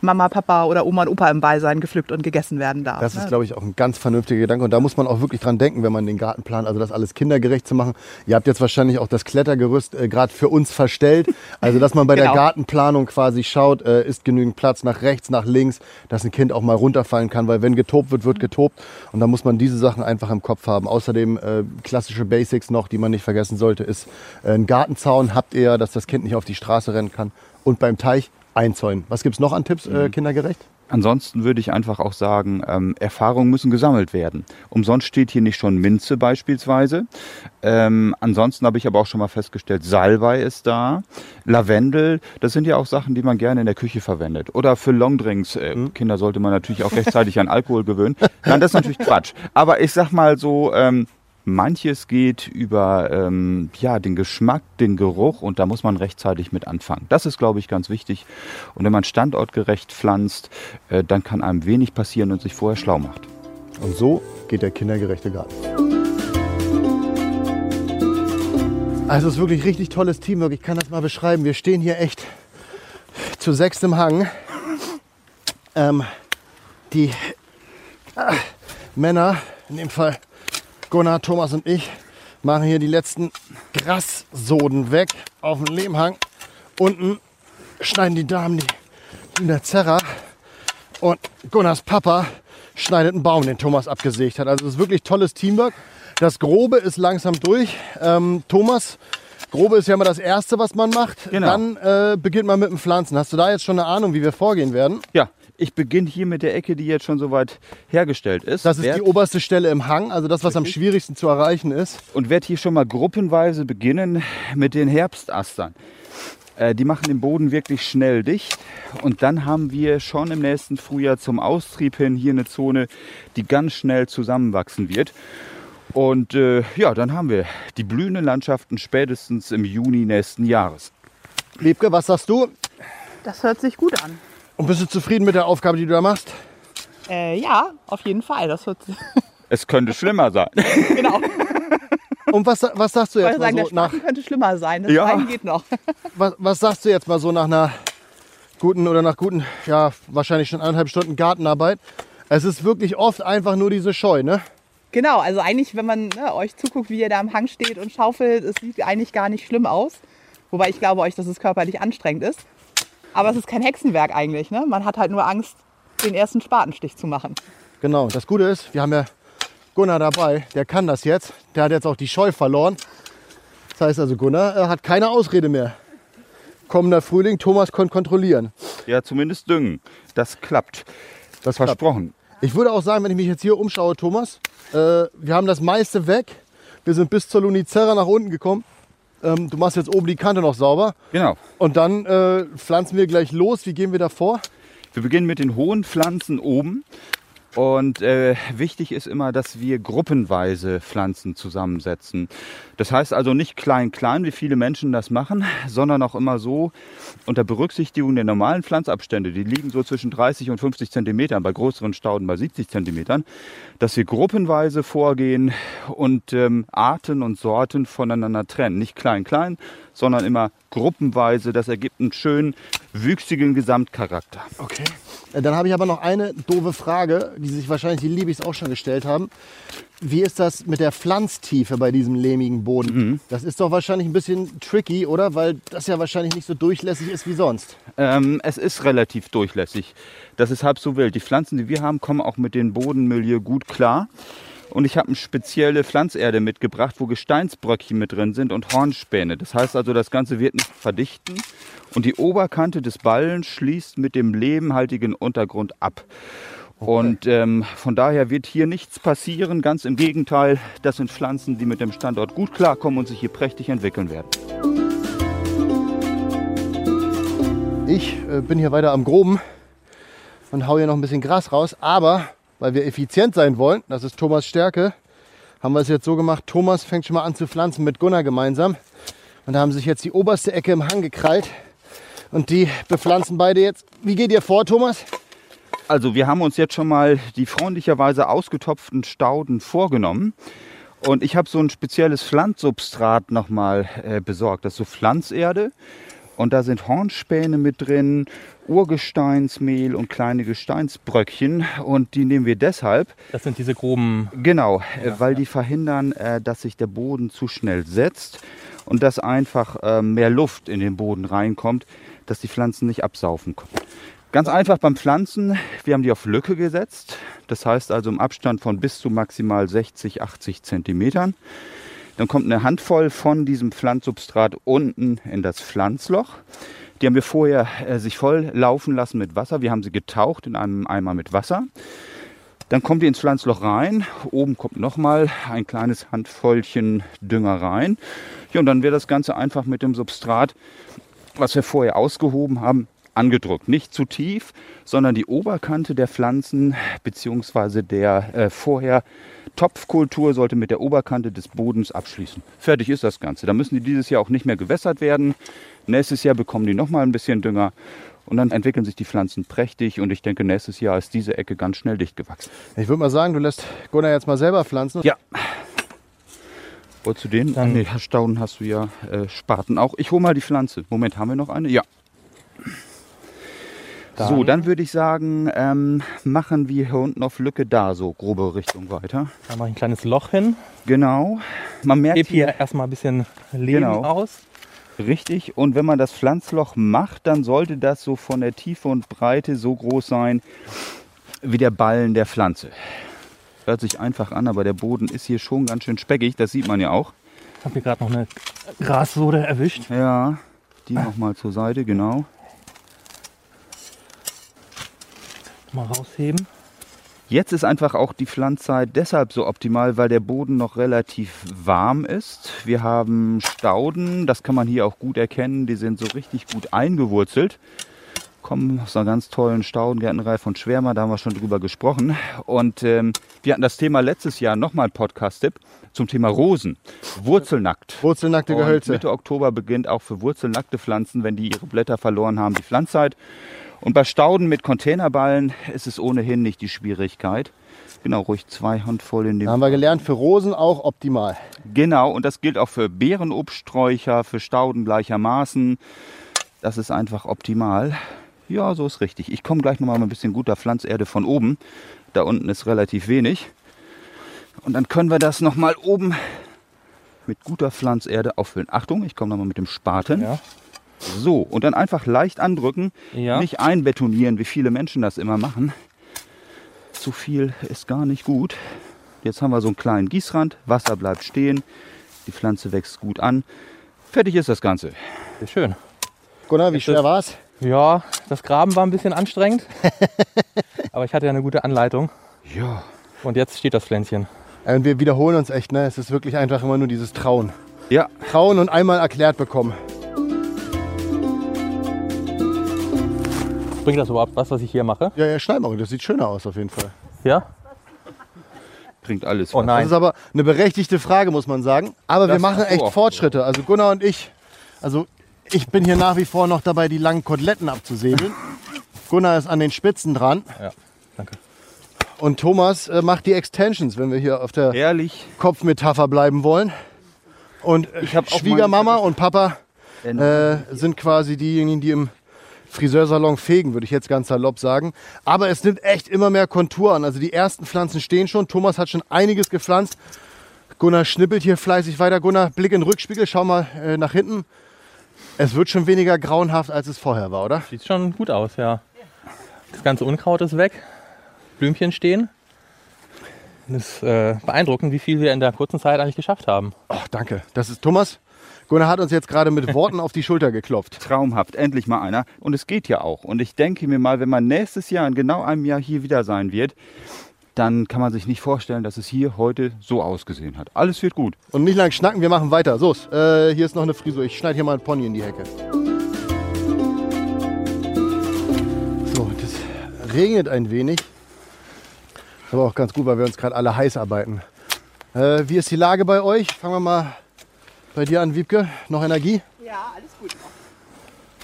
Mama, Papa oder Oma und Opa im Beisein gepflückt und gegessen werden darf. Das ne? ist, glaube ich, auch ein ganz vernünftiger Gedanke. Und da muss man auch wirklich dran denken, wenn man den Garten plant, also das alles kindergerecht zu machen. Ihr habt jetzt wahrscheinlich auch das Klettergerüst äh, gerade für uns verstellt. Also, dass man bei der Genau. Gartenplanung quasi schaut, äh, ist genügend Platz nach rechts, nach links, dass ein Kind auch mal runterfallen kann, weil wenn getobt wird, wird getobt. Und da muss man diese Sachen einfach im Kopf haben. Außerdem äh, klassische Basics noch, die man nicht vergessen sollte, ist äh, ein Gartenzaun habt ihr, dass das Kind nicht auf die Straße rennen kann. Und beim Teich einzäunen. Was gibt's noch an Tipps äh, kindergerecht? Ansonsten würde ich einfach auch sagen, ähm, Erfahrungen müssen gesammelt werden. Umsonst steht hier nicht schon Minze beispielsweise. Ähm, ansonsten habe ich aber auch schon mal festgestellt, Salbei ist da, Lavendel, das sind ja auch Sachen, die man gerne in der Küche verwendet. Oder für Longdrinks. Äh, Kinder sollte man natürlich auch rechtzeitig an Alkohol gewöhnen. Nein, das ist natürlich Quatsch. Aber ich sag mal so, ähm, Manches geht über ähm, ja, den Geschmack, den Geruch und da muss man rechtzeitig mit anfangen. Das ist, glaube ich, ganz wichtig. Und wenn man standortgerecht pflanzt, äh, dann kann einem wenig passieren und sich vorher schlau macht. Und so geht der kindergerechte Garten. Also es ist wirklich richtig tolles Teamwork. Ich kann das mal beschreiben. Wir stehen hier echt zu sechs im Hang. Ähm, die äh, Männer, in dem Fall Gunnar, Thomas und ich, machen hier die letzten Grassoden weg auf dem Lehmhang. Unten schneiden die Damen die, die in der Zerra. Und Gunnars Papa schneidet einen Baum, den Thomas abgesägt hat. Also es ist wirklich tolles Teamwork. Das Grobe ist langsam durch. Ähm, Thomas, Grobe ist ja immer das Erste, was man macht. Genau. Dann äh, beginnt man mit dem Pflanzen. Hast du da jetzt schon eine Ahnung, wie wir vorgehen werden? Ja, ich beginne hier mit der Ecke, die jetzt schon soweit hergestellt ist. Das ist Werd- die oberste Stelle im Hang, also das, was am schwierigsten zu erreichen ist. und werde hier schon mal gruppenweise beginnen mit den Herbstastern. Äh, die machen den Boden wirklich schnell dicht und dann haben wir schon im nächsten Frühjahr zum Austrieb hin hier eine Zone, die ganz schnell zusammenwachsen wird. Und äh, ja, dann haben wir die blühenden Landschaften spätestens im Juni nächsten Jahres. Liebke, was sagst du? Das hört sich gut an. Und bist du zufrieden mit der Aufgabe, die du da machst? Äh, ja, auf jeden Fall. Das sich Es könnte schlimmer sein. genau. Und was, was sagst du Ich jetzt sagen, mal der so nach, könnte schlimmer sein. Das Ja. Wein geht noch. was, was sagst du jetzt mal so nach einer guten oder nach guten, ja, wahrscheinlich schon anderthalb Stunden Gartenarbeit? Es ist wirklich oft einfach nur diese Scheu, ne? Genau, also eigentlich, wenn man ne, euch zuguckt, wie ihr da am Hang steht und schaufelt, es sieht eigentlich gar nicht schlimm aus. Wobei ich glaube euch, dass es körperlich anstrengend ist. Aber es ist kein Hexenwerk eigentlich. Ne? Man hat halt nur Angst, den ersten Spatenstich zu machen. Genau, das Gute ist, wir haben ja Gunnar dabei, der kann das jetzt. Der hat jetzt auch die Scheu verloren. Das heißt also, Gunnar hat keine Ausrede mehr. Kommender Frühling, Thomas kann kontrollieren. Ja, zumindest düngen. Das klappt. Das klappt. Versprochen. Ich würde auch sagen, wenn ich mich jetzt hier umschaue, Thomas, äh, wir haben das meiste weg. Wir sind bis zur Lunizera nach unten gekommen. Ähm, du machst jetzt oben die Kante noch sauber. Genau. Und dann äh, pflanzen wir gleich los. Wie gehen wir da vor? Wir beginnen mit den hohen Pflanzen oben. Und äh, wichtig ist immer, dass wir gruppenweise Pflanzen zusammensetzen. Das heißt also nicht klein, klein, wie viele Menschen das machen, sondern auch immer so unter Berücksichtigung der normalen Pflanzabstände, die liegen so zwischen 30 und 50 Zentimetern, bei größeren Stauden bei 70 Zentimetern, dass wir gruppenweise vorgehen und ähm, Arten und Sorten voneinander trennen. Nicht klein, klein, sondern immer gruppenweise. Das ergibt einen schönen, wüchsigen Gesamtcharakter. Okay. Äh, Dann habe ich aber noch eine doofe Frage, die sich wahrscheinlich die Libis auch schon gestellt haben. Wie ist das mit der Pflanztiefe bei diesem lehmigen Boden? Das ist doch wahrscheinlich ein bisschen tricky, oder? Weil das ja wahrscheinlich nicht so durchlässig ist wie sonst. Ähm, es ist relativ durchlässig. Das ist halb so wild. Die Pflanzen, die wir haben, kommen auch mit dem Bodenmilieu gut klar. Und ich habe eine spezielle Pflanzerde mitgebracht, wo Gesteinsbröckchen mit drin sind und Hornspäne. Das heißt also, das Ganze wird nicht verdichten. Und die Oberkante des Ballens schließt mit dem lehmhaltigen Untergrund ab. Und ähm, von daher wird hier nichts passieren. Ganz im Gegenteil, das sind Pflanzen, die mit dem Standort gut klarkommen und sich hier prächtig entwickeln werden. Ich äh, bin hier weiter am Groben und hau hier noch ein bisschen Gras raus. Aber weil wir effizient sein wollen, das ist Thomas Stärke, haben wir es jetzt so gemacht. Thomas fängt schon mal an zu pflanzen mit Gunnar gemeinsam. Und da haben sich jetzt die oberste Ecke im Hang gekrallt. Und die bepflanzen beide jetzt. Wie geht ihr vor, Thomas? Also wir haben uns jetzt schon mal die freundlicherweise ausgetopften Stauden vorgenommen. Und ich habe so ein spezielles Pflanzsubstrat nochmal äh, besorgt. Das ist so Pflanzerde. Und da sind Hornspäne mit drin, Urgesteinsmehl und kleine Gesteinsbröckchen. Und die nehmen wir deshalb, Das sind diese groben. Genau, äh, weil die verhindern, äh, dass sich der Boden zu schnell setzt und dass einfach äh, mehr Luft in den Boden reinkommt, dass die Pflanzen nicht absaufen können. Ganz einfach beim Pflanzen, wir haben die auf Lücke gesetzt. Das heißt also im Abstand von bis zu maximal 60, 80 Zentimetern. Dann kommt eine Handvoll von diesem Pflanzsubstrat unten in das Pflanzloch. Die haben wir vorher äh, sich voll laufen lassen mit Wasser. Wir haben sie getaucht in einem Eimer mit Wasser. Dann kommt die ins Pflanzloch rein. Oben kommt nochmal ein kleines Handvollchen Dünger rein. Ja, und dann wird das Ganze einfach mit dem Substrat, was wir vorher ausgehoben haben, angedrückt. Nicht zu tief, sondern die Oberkante der Pflanzen bzw. der äh, vorher Topfkultur sollte mit der Oberkante des Bodens abschließen. Fertig ist das Ganze. Da müssen die dieses Jahr auch nicht mehr gewässert werden. Nächstes Jahr bekommen die nochmal ein bisschen Dünger. Und dann entwickeln sich die Pflanzen prächtig und ich denke, nächstes Jahr ist diese Ecke ganz schnell dicht gewachsen. Ich würde mal sagen, du lässt Gunnar jetzt mal selber pflanzen. Ja. Wolltest du den? Dann- nee, Stauden hast du ja äh, Spaten auch. Ich hole mal die Pflanze. Moment, haben wir noch eine? Ja. So, Dann- dann würde ich sagen, ähm, machen wir hier unten auf Lücke da so grobe Richtung weiter. Da mache ich ein kleines Loch hin. Genau. Man merkt Gebe hier erstmal ein bisschen Lehm Genau. aus. Richtig. Und wenn man das Pflanzloch macht, dann sollte das so von der Tiefe und Breite so groß sein wie der Ballen der Pflanze. Hört sich einfach an, aber der Boden ist hier schon ganz schön speckig. Das sieht man ja auch. Ich habe hier gerade noch eine Grassohle erwischt. Ja, die nochmal zur Seite, genau. Mal rausheben. Jetzt ist einfach auch die Pflanzzeit deshalb so optimal, weil der Boden noch relativ warm ist. Wir haben Stauden, das kann man hier auch gut erkennen, die sind so richtig gut eingewurzelt. Kommen aus einer ganz tollen Staudengärtnerei von Schwärmer, da haben wir schon drüber gesprochen. Und ähm, wir hatten das Thema letztes Jahr nochmal ein Podcast-Tipp zum Thema Rosen. Wurzelnackt. Wurzelnackte Und Gehölze. Mitte Oktober beginnt auch für wurzelnackte Pflanzen, wenn die ihre Blätter verloren haben, die Pflanzzeit. Und bei Stauden mit Containerballen ist es ohnehin nicht die Schwierigkeit. Genau, ruhig zwei Handvoll in dem. Da haben wir gelernt, für Rosen auch optimal. Genau, und das gilt auch für Beerenobststräucher, für Stauden gleichermaßen. Das ist einfach optimal. Ja, so ist richtig. Ich komme gleich nochmal mit ein bisschen guter Pflanzerde von oben. Da unten ist relativ wenig. Und dann können wir das nochmal oben mit guter Pflanzerde auffüllen. Achtung, ich komme nochmal mit dem Spaten. Ja. So, und dann einfach leicht andrücken. Ja. Nicht einbetonieren, wie viele Menschen das immer machen. Zu viel ist gar nicht gut. Jetzt haben wir so einen kleinen Gießrand. Wasser bleibt stehen. Die Pflanze wächst gut an. Fertig ist das Ganze. Sehr schön. Gunnar, wie Ist schwer war's? Ja, das Graben war ein bisschen anstrengend. aber ich hatte ja eine gute Anleitung. Ja. Und jetzt steht das Pflänzchen. Äh, Und wir wiederholen uns echt, ne? Es ist wirklich einfach immer nur dieses Trauen. Ja, Trauen und einmal erklärt bekommen. Bringt das überhaupt was, was ich hier mache? Ja, ja, Schneidmauer, das sieht schöner aus auf jeden Fall. Ja? bringt alles. Oh was. Das nein. ist aber eine berechtigte Frage, muss man sagen. Aber wir Das machen hast du echt auch. Fortschritte. Also Gunnar und ich, also ich bin hier nach wie vor noch dabei, die langen Koteletten abzusäbeln. Gunnar ist an den Spitzen dran Ja, danke. und Thomas äh, macht die Extensions, wenn wir hier auf der Ehrlich, Kopfmetapher bleiben wollen. Und äh, Ich hab auch Schwiegermama und Papa äh, sind quasi diejenigen, die im Friseursalon fegen, würde ich jetzt ganz salopp sagen. Aber es nimmt echt immer mehr Kontur an. Also die ersten Pflanzen stehen schon. Thomas hat schon einiges gepflanzt. Gunnar schnippelt hier fleißig weiter. Gunnar, Blick in den Rückspiegel, schau mal äh, nach hinten. Es wird schon weniger grauenhaft, als es vorher war, oder? Sieht schon gut aus, ja. Das ganze Unkraut ist weg. Blümchen stehen. Es ist äh, beeindruckend, wie viel wir in der kurzen Zeit eigentlich geschafft haben. Ach, danke. Das ist Thomas. Gunnar hat uns jetzt gerade mit Worten auf die Schulter geklopft. Traumhaft, endlich mal einer. Und es geht ja auch. Und ich denke mir mal, wenn man nächstes Jahr in genau einem Jahr hier wieder sein wird, dann kann man sich nicht vorstellen, dass es hier heute so ausgesehen hat. Alles wird gut. Und nicht lang schnacken, wir machen weiter. So, äh, hier ist noch eine Frisur. Ich schneide hier mal einen Pony in die Hecke. So, das regnet ein wenig. Aber auch ganz gut, weil wir uns gerade alle heiß arbeiten. Äh, wie ist die Lage bei euch? Fangen wir mal bei dir an, Wiebke. Noch Energie? Ja, alles gut.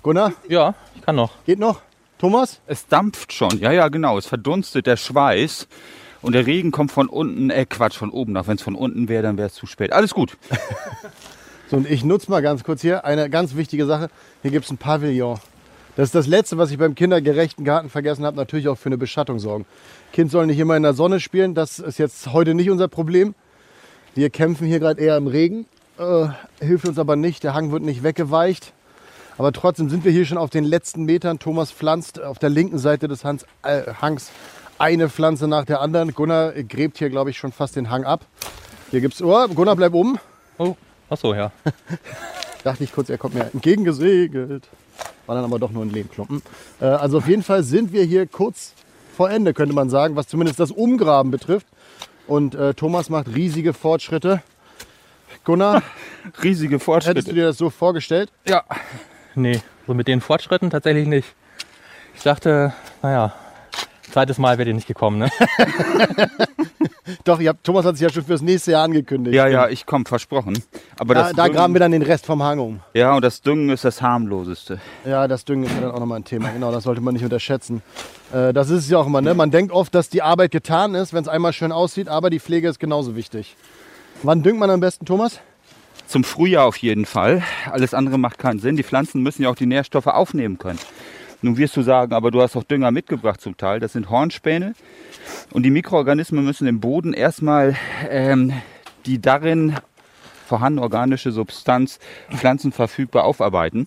Gunnar, Ja, ich kann noch. geht noch? Thomas? Es dampft schon. Ja, ja, genau. Es verdunstet der Schweiß. Und der Regen kommt von unten, äh Quatsch, von oben nach. Wenn es von unten wäre, dann wäre es zu spät. Alles gut. So, und ich nutze mal ganz kurz hier eine ganz wichtige Sache. Hier gibt es ein Pavillon. Das ist das Letzte, was ich beim kindergerechten Garten vergessen habe. Natürlich auch für eine Beschattung sorgen. Kind soll nicht immer in der Sonne spielen. Das ist jetzt heute nicht unser Problem. Wir kämpfen hier gerade eher im Regen. Äh, hilft uns aber nicht. Der Hang wird nicht weggeweicht. Aber trotzdem sind wir hier schon auf den letzten Metern. Thomas pflanzt auf der linken Seite des Hans, äh, Hangs eine Pflanze nach der anderen. Gunnar gräbt hier, glaube ich, schon fast den Hang ab. Hier gibt's. Oh, Gunnar, bleib oben. Oh, ach so, ja. Dachte ich kurz, er kommt mir entgegengesegelt. War dann aber doch nur ein Lehmklumpen. Äh, also auf jeden Fall sind wir hier kurz vor Ende, könnte man sagen, was zumindest das Umgraben betrifft. Und äh, Thomas macht riesige Fortschritte. Gunnar, Riesige hättest du Fortschritte. dir das so vorgestellt? Ja, Nee, so mit den Fortschritten tatsächlich nicht. Ich dachte, naja, zweites Mal wäre ihr nicht gekommen, ne? Doch, ihr habt, Thomas hat sich ja schon fürs nächste Jahr angekündigt. ja, ja, ich komme, versprochen. Aber Da, das da Düngen- graben wir dann den Rest vom Hang um. Ja, und das Düngen ist das harmloseste. Ja, das Düngen ist ja dann auch nochmal ein Thema. Genau, das sollte man nicht unterschätzen. Äh, das ist es ja auch immer. Ne? Man denkt oft, dass die Arbeit getan ist, wenn es einmal schön aussieht, aber die Pflege ist genauso wichtig. Wann düngt man am besten, Thomas? Zum Frühjahr auf jeden Fall. Alles andere macht keinen Sinn. Die Pflanzen müssen ja auch die Nährstoffe aufnehmen können. Nun wirst du sagen, aber du hast auch Dünger mitgebracht zum Teil. Das sind Hornspäne. Und die Mikroorganismen müssen im Boden erstmal ähm, die darin vorhandene organische Substanz pflanzenverfügbar aufarbeiten.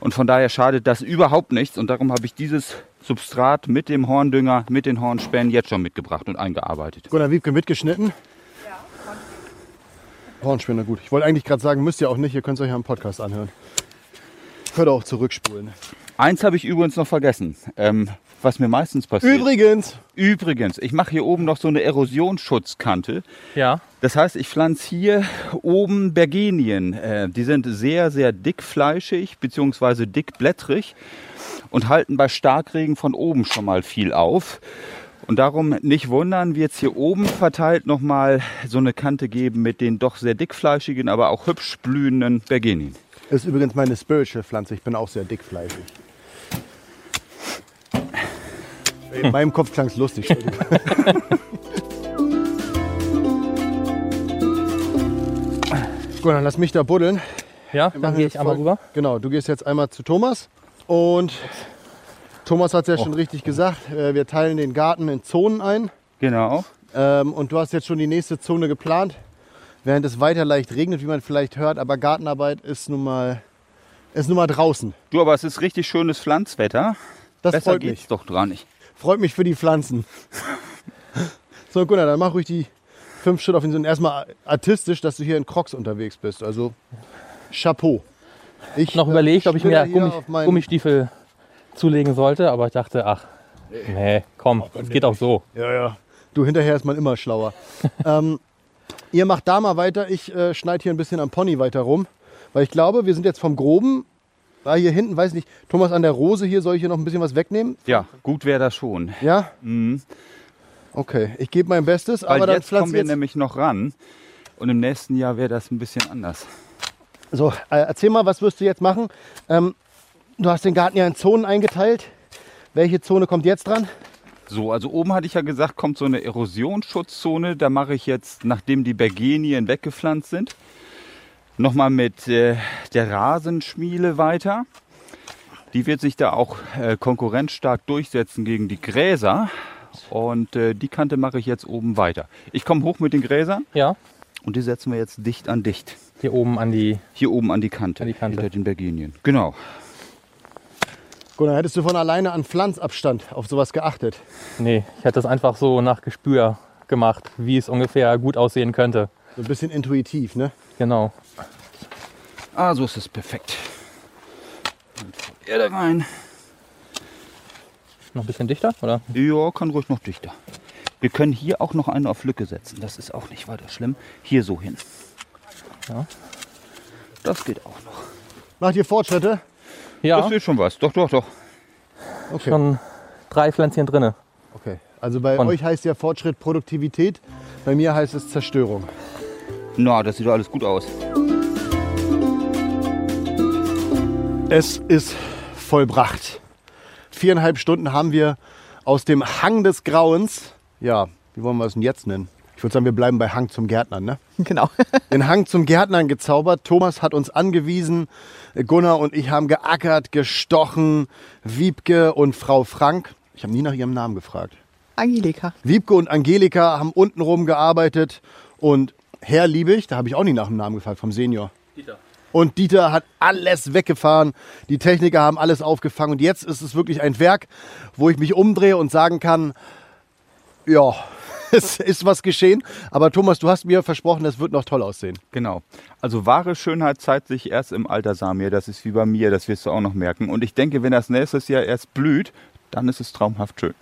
Und von daher schadet das überhaupt nichts. Und darum habe ich dieses Substrat mit dem Horndünger, mit den Hornspänen jetzt schon mitgebracht und eingearbeitet. Gunnar Wiebke mitgeschnitten? Hornspinne, gut. Ich wollte eigentlich gerade sagen, müsst ihr auch nicht, ihr könnt es euch ja im Podcast anhören. Könnt ihr auch zurückspulen. Eins habe ich übrigens noch vergessen, ähm, was mir meistens passiert. Übrigens, Übrigens, ich mache hier oben noch so eine Erosionsschutzkante. Ja. Das heißt, ich pflanze hier oben Bergenien. Äh, die sind sehr, sehr dickfleischig bzw. dickblättrig und halten bei Starkregen von oben schon mal viel auf. Und darum nicht wundern, wird es hier oben verteilt nochmal so eine Kante geben mit den doch sehr dickfleischigen, aber auch hübsch blühenden Bergenien. ist übrigens meine Spiritual-Pflanze. Ich bin auch sehr dickfleischig. In meinem Kopf klang es lustig. Gut, dann lass mich da buddeln. Ja, Wir dann gehe jetzt ich einmal rüber. Genau, du gehst jetzt einmal zu Thomas. Und Thomas hat es ja schon richtig gesagt. äh, Wir teilen den Garten in Zonen ein. Genau. Ähm, und du hast jetzt schon die nächste Zone geplant. Während es weiter leicht regnet, wie man vielleicht hört. Aber Gartenarbeit ist nun mal, ist nun mal draußen. Du, aber es ist richtig schönes Pflanzwetter. Das Besser freut geht's mich. doch dran nicht. Freut mich für die Pflanzen. So, Gunnar, dann mach ruhig die fünf Schritte auf den Sinn. Erstmal artistisch, dass du hier in Crocs unterwegs bist. Also Chapeau. Ich Noch äh, überlegt, ob ich mir Gummistiefel zulegen sollte, aber ich dachte, ach, nee, komm, es geht auch so. Ja, ja. Du, hinterher ist man immer schlauer. ähm, ihr macht da mal weiter. Ich äh, schneide hier ein bisschen am Pony weiter rum. Weil ich glaube, wir sind jetzt vom Groben. Da hier hinten, weiß nicht, Thomas an der Rose hier, soll ich hier noch ein bisschen was wegnehmen? Ja, gut wäre das schon. Ja? Mhm. Okay, ich gebe mein Bestes, Weil aber dann jetzt kommen wir jetzt... nämlich noch ran. Und im nächsten Jahr wäre das ein bisschen anders. So, äh, erzähl mal, was wirst du jetzt machen? Ähm, du hast den Garten ja in Zonen eingeteilt. Welche Zone kommt jetzt dran? So, also oben hatte ich ja gesagt, kommt so eine Erosionsschutzzone. Da mache ich jetzt, nachdem die Bergenien weggepflanzt sind, nochmal mit äh, der Rasenschmiele weiter. Die wird sich da auch äh, konkurrenzstark durchsetzen gegen die Gräser. Und äh, die Kante mache ich jetzt oben weiter. Ich komme hoch mit den Gräsern Ja, und die setzen wir jetzt dicht an dicht. hier oben an die. Hier oben an die Kante. An die Kante. Hinter den Bergenien. Genau. Gunnar, hättest du von alleine an Pflanzabstand auf sowas geachtet? Nee, ich hätte das einfach so nach Gespür gemacht, wie es ungefähr gut aussehen könnte. So ein bisschen intuitiv, ne? Genau. Ah, so ist es perfekt. Und Erde rein. Noch ein bisschen dichter, oder? Ja, kann ruhig noch dichter. Wir können hier auch noch eine auf Lücke setzen. Das ist auch nicht weiter schlimm. Hier so hin. Ja. Das geht auch noch. Macht ihr Fortschritte? Ja, Das wird schon was. Doch, doch, doch. Okay. schon drei Pflänzchen drinne. okay. Also bei Von- euch heißt ja Fortschritt Produktivität, bei mir heißt es Zerstörung. Na, das sieht doch alles gut aus. Es ist vollbracht. Viereinhalb Stunden haben wir aus dem Hang des Grauens, ja, wie wollen wir es denn jetzt nennen? Ich würde sagen, wir bleiben bei Hang zum Gärtnern, ne? Genau. Den Hang zum Gärtnern gezaubert. Thomas hat uns angewiesen. Gunnar und ich haben geackert, gestochen. Wiebke und Frau Frank. Ich habe nie nach ihrem Namen gefragt. Angelika. Wiebke und Angelika haben untenrum gearbeitet. Und Herr Liebig, da habe ich auch nie nach dem Namen gefragt, vom Senior. Und Dieter hat alles weggefahren. Die Techniker haben alles aufgefangen. Und jetzt ist es wirklich ein Werk, wo ich mich umdrehe und sagen kann, ja, es ist was geschehen. Aber Thomas, du hast mir versprochen, es wird noch toll aussehen. Genau. Also wahre Schönheit zeigt sich erst im Alter, Samir. Das ist wie bei mir, das wirst du auch noch merken. Und ich denke, wenn das nächstes Jahr erst blüht, dann ist es traumhaft schön.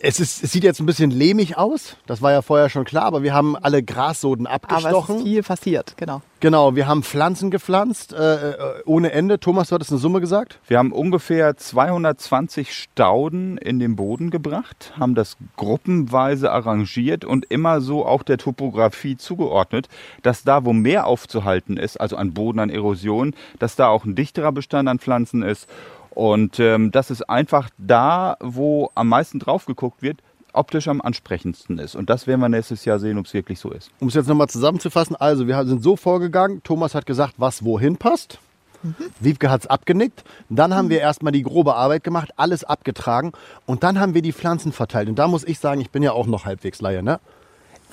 Es, ist, es sieht jetzt ein bisschen lehmig aus. Das war ja vorher schon klar. Aber wir haben alle Grassoden Aber es abgestochen. ist viel passiert, genau. Genau, wir haben Pflanzen gepflanzt äh, äh, ohne Ende. Thomas, du hattest eine Summe gesagt? Wir haben ungefähr 220 Stauden in den Boden gebracht, haben das gruppenweise arrangiert und immer so auch der Topografie zugeordnet, dass da, wo mehr aufzuhalten ist, also an Boden, an Erosion, dass da auch ein dichterer Bestand an Pflanzen ist. Und ähm, das ist einfach da, wo am meisten drauf geguckt wird, optisch am ansprechendsten ist. Und das werden wir nächstes Jahr sehen, ob es wirklich so ist. Um es jetzt nochmal zusammenzufassen, also wir sind so vorgegangen, Thomas hat gesagt, was wohin passt. Wiebke hat es abgenickt. Dann haben wir erstmal die grobe Arbeit gemacht, alles abgetragen und dann haben wir die Pflanzen verteilt. Und da muss ich sagen, ich bin ja auch noch halbwegs Laie, ne?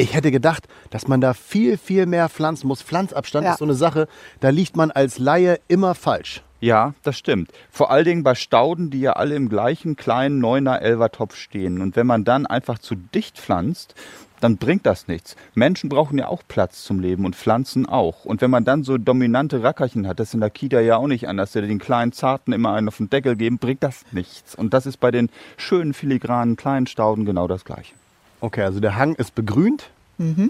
Ich hätte gedacht, dass man da viel, viel mehr pflanzen muss. Pflanzabstand Ja. ist so eine Sache, da liegt man als Laie immer falsch. Ja, das stimmt. Vor allen Dingen bei Stauden, die ja alle im gleichen kleinen Neuner Elfer Topf stehen. Und wenn man dann einfach zu dicht pflanzt, dann bringt das nichts. Menschen brauchen ja auch Platz zum Leben und Pflanzen auch. Und wenn man dann so dominante Rackerchen hat, das ist in der Kita ja auch nicht anders, die den kleinen Zarten immer einen auf den Deckel geben, bringt das nichts. Und das ist bei den schönen filigranen kleinen Stauden genau das Gleiche. Okay, also der Hang ist begrünt.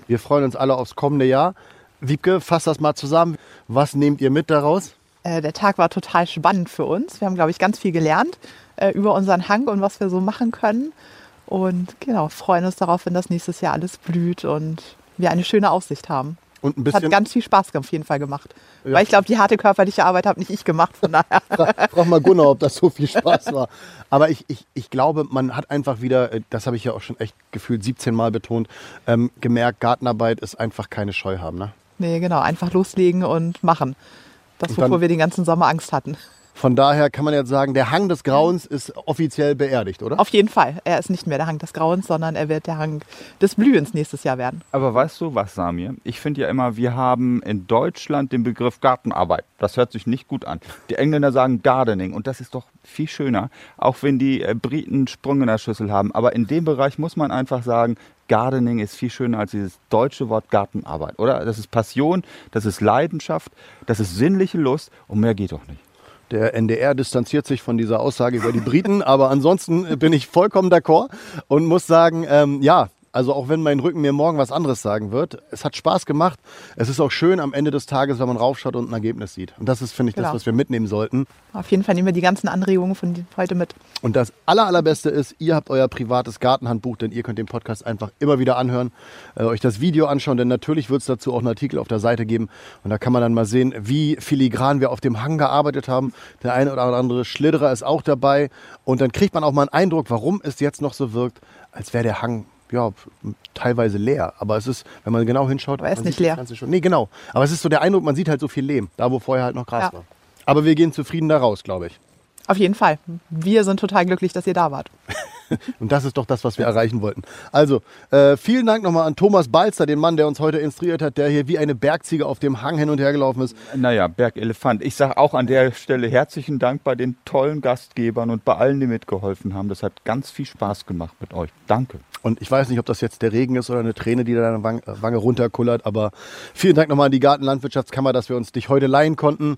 Wir freuen uns alle aufs kommende Jahr. Wiebke, fass das mal zusammen. Was nehmt ihr mit daraus? Äh, der Tag war total spannend für uns. Wir haben, glaube ich, ganz viel gelernt äh, über unseren Hang und was wir so machen können. Und genau, freuen uns darauf, wenn das nächstes Jahr alles blüht und wir eine schöne Aussicht haben. Und ein Es hat bisschen, ganz viel Spaß auf jeden Fall gemacht. Ja. Weil ich glaube, die harte körperliche Arbeit habe nicht ich gemacht. Von daher. frag mal Gunnar, ob das so viel Spaß war. Aber ich, ich, ich glaube, man hat einfach wieder, äh, das habe ich ja auch schon echt gefühlt 17 Mal betont, ähm, gemerkt, Gartenarbeit ist einfach keine Scheu haben. Ne? nee, genau, einfach loslegen und machen. Das, Und wovor wir den ganzen Sommer Angst hatten. Von daher kann man jetzt sagen, der Hang des Grauens ist offiziell beerdigt, oder? Auf jeden Fall. Er ist nicht mehr der Hang des Grauens, sondern er wird der Hang des Blühens nächstes Jahr werden. Aber weißt du was, Samir? Ich finde ja immer, wir haben in Deutschland den Begriff Gartenarbeit. Das hört sich nicht gut an. Die Engländer sagen Gardening und das ist doch viel schöner, auch wenn die äh, Briten Sprung in der Schüssel haben. Aber in dem Bereich muss man einfach sagen, Gardening ist viel schöner als dieses deutsche Wort Gartenarbeit, oder? Das ist Passion, das ist Leidenschaft, das ist sinnliche Lust und mehr geht doch nicht. Der NDR distanziert sich von dieser Aussage über die Briten, aber ansonsten bin ich vollkommen d'accord und muss sagen, ähm, ja, also auch wenn mein Rücken mir morgen was anderes sagen wird, es hat Spaß gemacht. Es ist auch schön am Ende des Tages, wenn man raufschaut und ein Ergebnis sieht. Und das ist, finde ich, das, Genau. was wir mitnehmen sollten. Auf jeden Fall nehmen wir die ganzen Anregungen von heute mit. Und das aller, allerbeste ist, ihr habt euer privates Gartenhandbuch, denn ihr könnt den Podcast einfach immer wieder anhören, äh, euch das Video anschauen, denn natürlich wird es dazu auch einen Artikel auf der Seite geben. Und da kann man dann mal sehen, wie filigran wir auf dem Hang gearbeitet haben. Der eine oder andere Schlitterer ist auch dabei. Und dann kriegt man auch mal einen Eindruck, warum es jetzt noch so wirkt, als wäre der Hang ja, teilweise leer. Aber es ist, wenn man genau hinschaut, Aber er ist man nicht leer. Schon. Nee, genau. Aber es ist so der Eindruck, man sieht halt so viel Lehm, da wo vorher halt noch Gras Ja. war. Aber wir gehen zufrieden da raus, glaube ich. Auf jeden Fall. Wir sind total glücklich, dass ihr da wart. Und das ist doch das, was wir erreichen wollten. Also, äh, vielen Dank nochmal an Thomas Balzer, den Mann, der uns heute instruiert hat, der hier wie eine Bergziege auf dem Hang hin und her gelaufen ist. Naja, Bergelefant. Ich sage auch an der Stelle herzlichen Dank bei den tollen Gastgebern und bei allen, die mitgeholfen haben. Das hat ganz viel Spaß gemacht mit euch. Danke. Und ich weiß nicht, ob das jetzt der Regen ist oder eine Träne, die deine äh, Wange runterkullert, aber vielen Dank nochmal an die Gartenlandwirtschaftskammer, dass wir uns dich heute leihen konnten.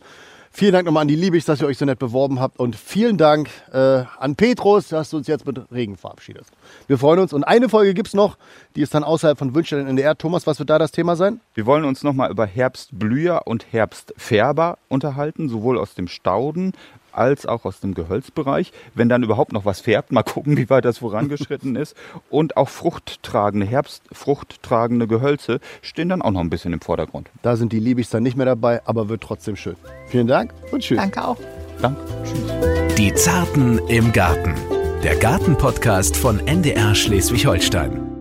Vielen Dank nochmal an die Liebigs, dass ihr euch so nett beworben habt. Und vielen Dank äh, an Petrus, dass du uns jetzt mit Regen verabschiedest. Wir freuen uns. Und eine Folge gibt's noch, die ist dann außerhalb von Wünschen in NDR. Thomas, was wird da das Thema sein? Wir wollen uns nochmal über Herbstblüher und Herbstfärber unterhalten, sowohl aus dem Stauden als auch aus dem Gehölzbereich. Wenn dann überhaupt noch was färbt, mal gucken, wie weit das vorangeschritten ist. Und auch fruchttragende, Herbstfruchttragende Gehölze stehen dann auch noch ein bisschen im Vordergrund. Da sind die Liebigs dann nicht mehr dabei, aber wird trotzdem schön. Vielen Dank und tschüss. Danke auch. Danke. Tschüss. Die Zarten im Garten. Der Gartenpodcast von NDR Schleswig-Holstein.